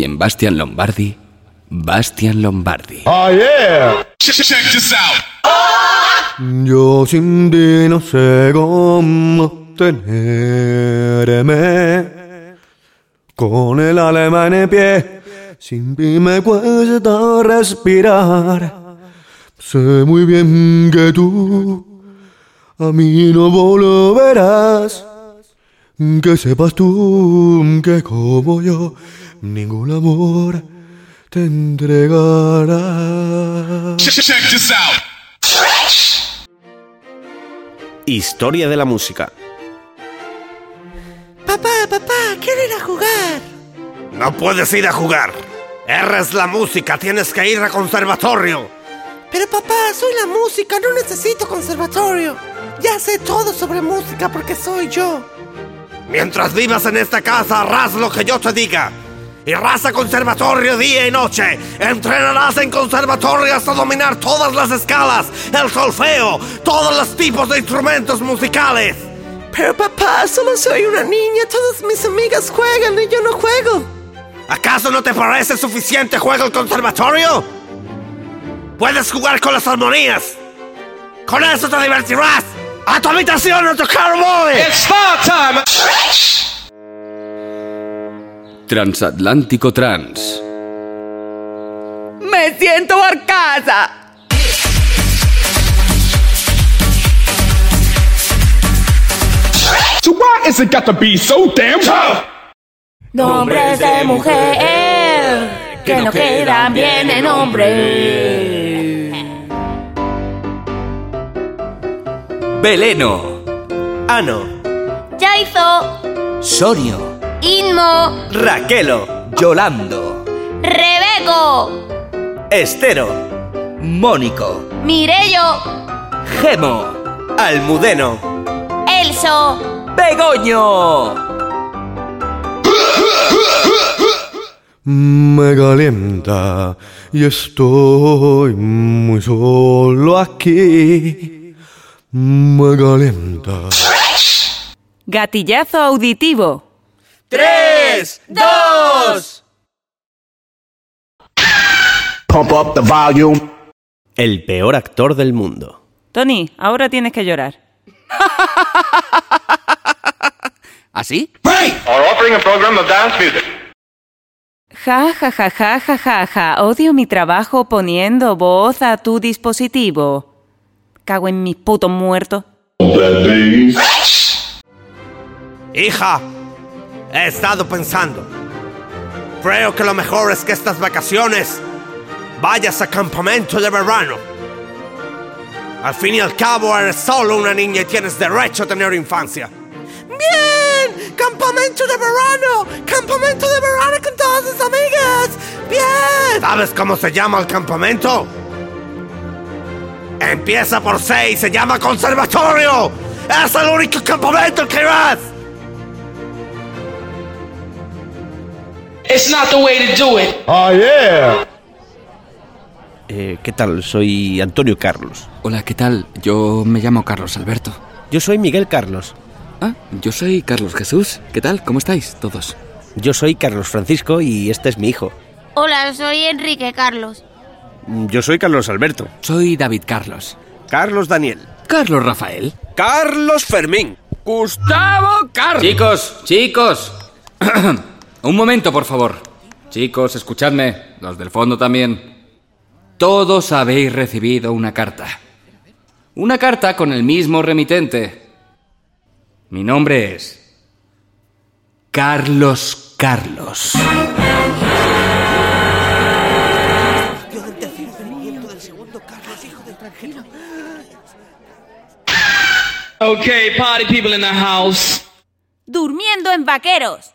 En Bastian Lombardi, Bastian Lombardi. Oh yeah. Yo sin ti no sé cómo tenerme. Con el alma en el pie, sin ti me cuesta respirar. Sé muy bien que tú a mí no volverás. Que sepas tú que como yo ningún amor te entregará. Historia de la música. Papá, papá, quiero ir a jugar. No puedes ir a jugar. Eres la música, tienes que ir al conservatorio. Pero papá, soy la música, no necesito conservatorio. Ya sé todo sobre música porque soy yo. Mientras vivas en esta casa, harás lo que yo te diga. Irás a conservatorio día y noche. Entrenarás en conservatorio hasta dominar todas las escalas, el solfeo, todos los tipos de instrumentos musicales. Pero papá, solo soy una niña. Todas mis amigas juegan y yo no juego. ¿Acaso no te parece suficiente juego el conservatorio? Puedes jugar con las armonías. Con eso te divertirás. ¡A tu habitación a tocar móvil! Transatlántico Trans. Me siento barcaza. So why is it got to be so damn tough? Nombres de mujer que no quedan bien en hombre. Beleno. Ano, Yaizo, Sorio. Inmo, Raquelo, Yolando. Rebeco, Estero, Mónico. Mirello, Gemo. Almudeno, Elso, Begoño. Me calienta y estoy muy solo aquí. Me calienta. Gatillazo auditivo. ¡Tres! ¡Dos! Pump up the volume. El peor actor del mundo. Tony, ahora tienes que llorar. ¿Así? Are offering a program of dance music. Ja, ja, ja, ja, ja, ja, ja. Odio mi trabajo poniendo voz a tu dispositivo. Cago en mis putos muertos. Hija, he estado pensando. Creo que lo mejor es que estas vacaciones vayas a campamento de verano. Al fin y al cabo eres solo una niña y tienes derecho a tener infancia. ¡Bien! ¡Campamento de verano! ¡Campamento de verano con todas sus amigas! ¡Bien! ¿Sabes cómo se llama el campamento? Empieza por C y se llama conservatorio. Es el único campamento que irás. It's not the way to do it. Oh yeah. Eh, ¿Qué tal? Soy Antonio Carlos. Hola, ¿qué tal? Yo me llamo Carlos Alberto. Yo soy Miguel Carlos. Ah, yo soy Carlos Jesús. ¿Qué tal? ¿Cómo estáis todos? Yo soy Carlos Francisco y este es mi hijo. hola, soy Enrique Carlos. Yo soy Carlos Alberto. Soy David Carlos. Carlos Daniel. Carlos Rafael. Carlos Fermín. Gustavo Carlos. Chicos, chicos. Un momento, por favor. Chicos, escuchadme. Los del fondo también. Todos habéis recibido una carta. Una carta con el mismo remitente. Mi nombre es... Carlos Carlos. Okay, party people in the house. Durmiendo en vaqueros.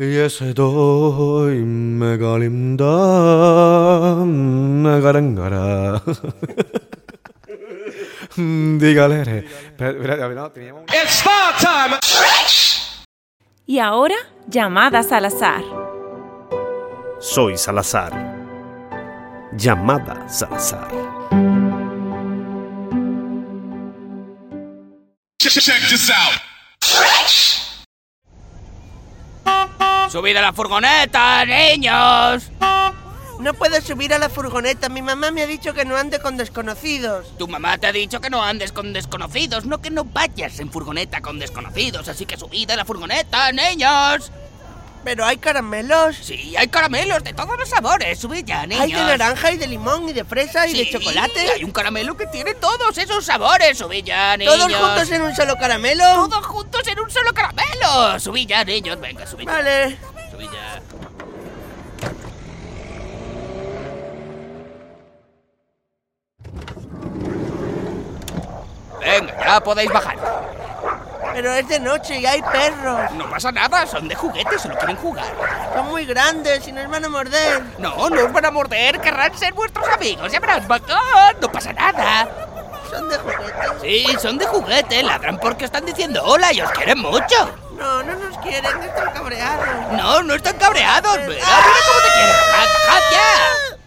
Robin me calienta, arenga, arengo, mangaranga, amba. y ese doy mega linda garangara. Dígale. It's time. Y ahora, llamadas al azar. Soy Salazar. Llamada Salazar. Check this out. ¡Subid a la furgoneta, niños! No puedo subir a la furgoneta. Mi mamá me ha dicho que no ande con desconocidos. Tu mamá te ha dicho que no andes con desconocidos, no que no vayas en furgoneta con desconocidos, así que subid a la furgoneta, niños. Pero hay caramelos. Sí, hay caramelos de todos los sabores, subid ya, niños. Hay de naranja y de limón y de fresa y de chocolate. Hay un caramelo que tiene todos esos sabores, subid ya, niños. ¿Todos juntos en un solo caramelo? Todos juntos en un solo caramelo. Subid ya, niños, venga, ya. Vale. Subid ya. Venga, ya podéis bajar. Pero es de noche y hay perros. No pasa nada, son de juguete, solo quieren jugar. Son muy grandes y nos van a morder. No, no os van a morder, querrán ser vuestros amigos, ya verás, bacán, no pasa nada. Son de juguete. Sí, son de juguete, ladran porque están diciendo hola y os quieren mucho. No, no nos quieren, están cabreados. No, no están cabreados, mira, mira cómo te quieren. ¡Bajad, bajad ya!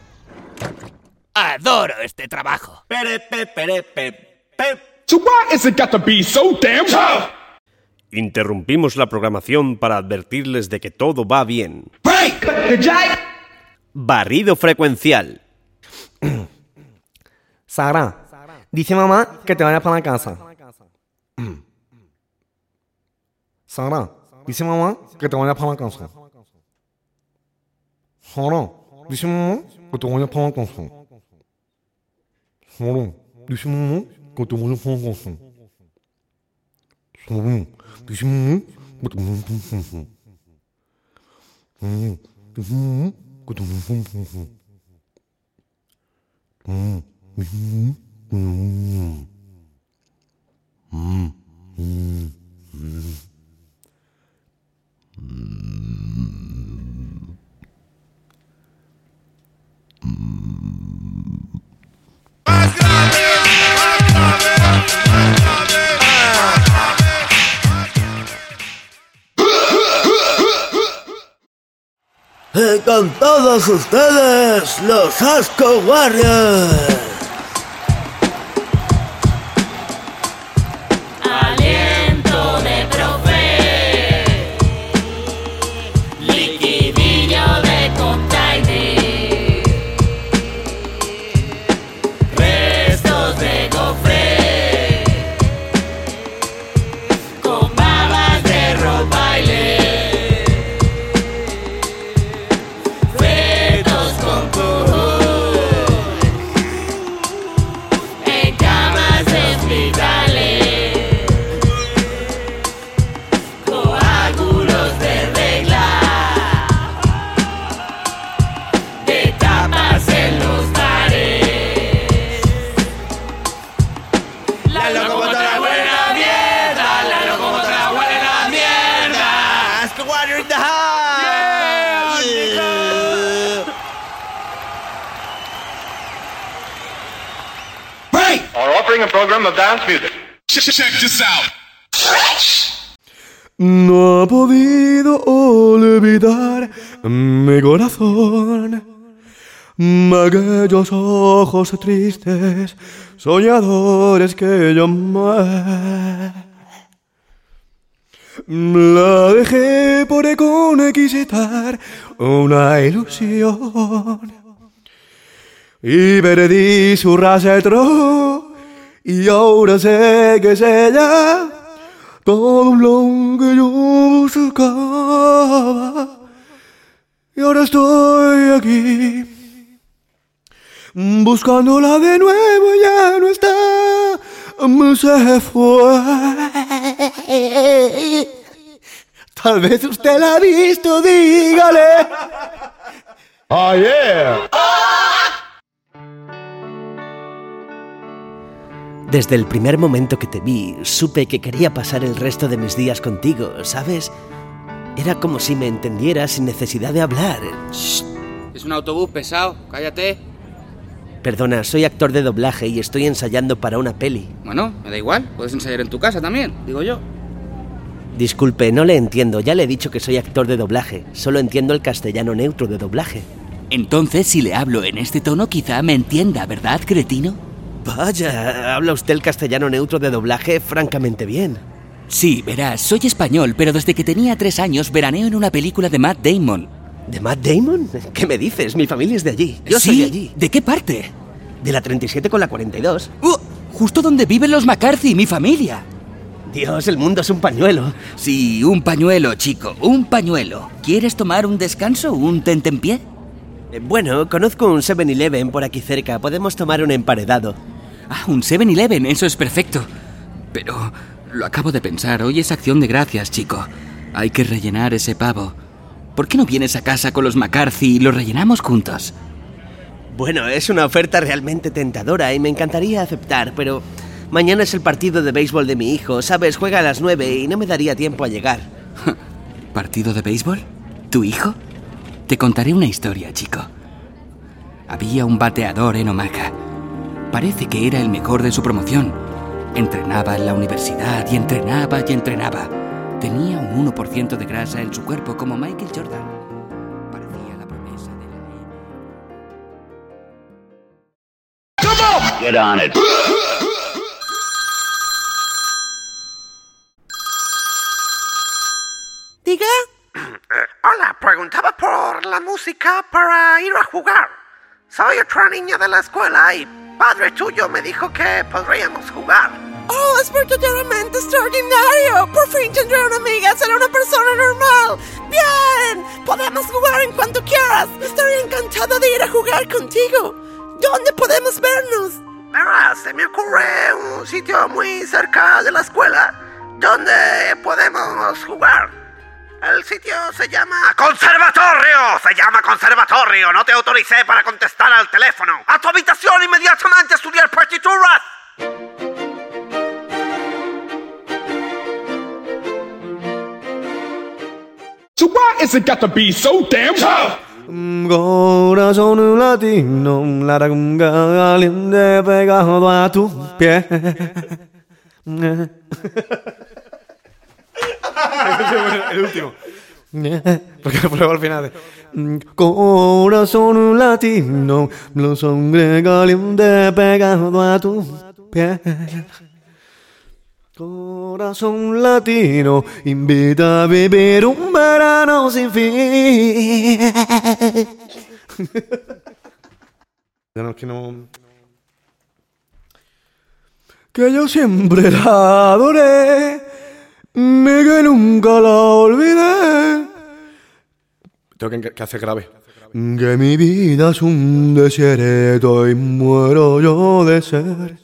Adoro este trabajo. So why is it got to be so damn tough? Interrumpimos la programación para advertirles de que todo va bien. Barrido frecuencial. Sara, dice mamá que te vayas para la casa. Sara, dice mamá que te vayas para la casa. Sara, dice mamá que te vayas para la casa. Sara, dice mamá que te vayas para la casa. Sara, dice mamá que te vayas para la casa. Sara, dice mamá que te vayas para la casa. Y con todos ustedes, los Asco Warriors. Are offering a program of dance music. Check this out. No ha podido olvidar mi corazón aquellos ojos tristes, soñadores que yo amé. La dejé por conquistar una ilusión y perdí su rastro y ahora sé que es ella. Todo lo que yo buscaba y ahora estoy aquí buscándola de nuevo ya no está se fue. Tal vez usted la ha visto dígale. Oh. Desde el primer momento que te vi, supe que quería pasar el resto de mis días contigo, ¿sabes? Era como si me entendiera sin necesidad de hablar. Es un autobús pesado, cállate. Perdona, soy actor de doblaje y estoy ensayando para una peli. Bueno, me da igual, puedes ensayar en tu casa también, digo yo. Disculpe, no le entiendo. Ya le he dicho que soy actor de doblaje. Solo entiendo el castellano neutro de doblaje. Entonces, si le hablo en este tono, quizá me entienda, ¿verdad, cretino? Vaya, habla usted el castellano neutro de doblaje francamente bien. Sí, verás, soy español, pero desde que tenía tres años veraneo en una película de Matt Damon. ¿De Matt Damon? ¿Qué me dices? Mi familia es de allí. Yo ¿Sí? soy de allí. ¿De qué parte? De la 37 con la 42. ¡Uh! justo donde viven los McCarthy, mi familia. Dios, el mundo es un pañuelo. Sí, un pañuelo, chico, un pañuelo. ¿Quieres tomar un descanso, un tentempié? Eh, Bueno, conozco un 7-Eleven por aquí cerca. Podemos tomar un emparedado. Ah, un 7-Eleven, eso es perfecto. Pero lo acabo de pensar, hoy es acción de gracias, chico. Hay que rellenar ese pavo. ¿Por qué no vienes a casa con los McCarthy y lo rellenamos juntos? Bueno, es una oferta realmente tentadora y me encantaría aceptar, pero mañana es el partido de béisbol de mi hijo. Sabes, juega a las 9 y no me daría tiempo a llegar. ¿Partido de béisbol? ¿Tu hijo? Te contaré una historia, chico. Había un bateador en Omaha. Parece que era el mejor de su promoción. Entrenaba en la universidad y entrenaba y entrenaba. Tenía un 1% de grasa en su cuerpo como Michael Jordan. Parecía la promesa de la Get on it. ¿Diga? hola, preguntaba por la música para ir a jugar. Soy otra niña de la escuela y padre tuyo me dijo que podríamos jugar. Oh, es verdaderamente extraordinario. Por fin tendré una amiga, seré una persona normal. Bien, podemos jugar en cuanto quieras. Estaría encantado de ir a jugar contigo. ¿Dónde podemos vernos? Verás, se me ocurre un sitio muy cerca de la escuela donde podemos jugar. El sitio se llama... ¡Conservatorio! Se llama conservatorio. No te autoricé para contestar al teléfono. ¡A tu habitación inmediatamente a estudiar partituras! So why is it got to be so damn tough? Corazón latino, la ragunga caliente pegado a tu pie. El último. Porque luego al final. Corazón latino, la sangre caliente pegado a tu pie. Corazón latino, invita a vivir un verano sin fin. que. Que yo siempre la adoré, que nunca la olvidé. Tengo que, que hacer grave. Que mi vida es un desierto y muero yo de ser.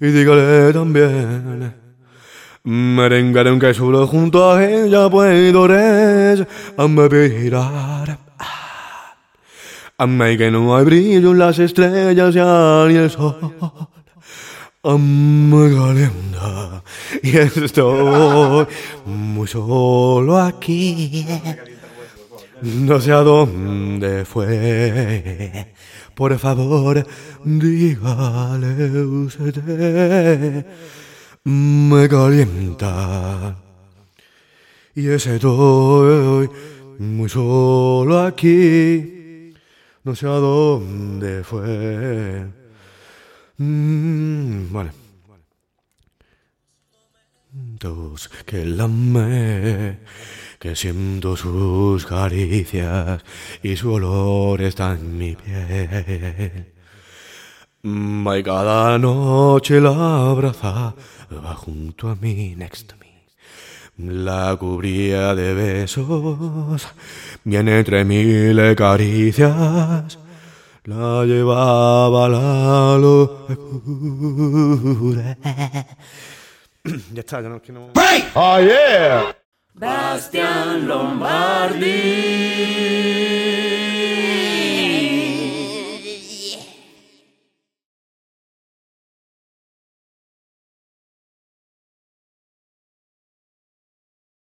Y dígale también. Merengue aunque solo junto a ella puedo respirar. Amé que no hay brillo en las estrellas ya ni el sol. Me calienta y estoy muy solo aquí. No sé a dónde fue. Por favor, dígale usted. Me calienta y estoy muy solo aquí. No sé a dónde fue. Mm, vale. Dos que la amé, que siento sus caricias y su olor está en mi piel. Y cada noche la abrazaba junto a mí, next to me. La cubría de besos, bien entre mil caricias. La llevaba la locura. ya está, ya no es que no. Oh, yeah. Bastian Lombardi.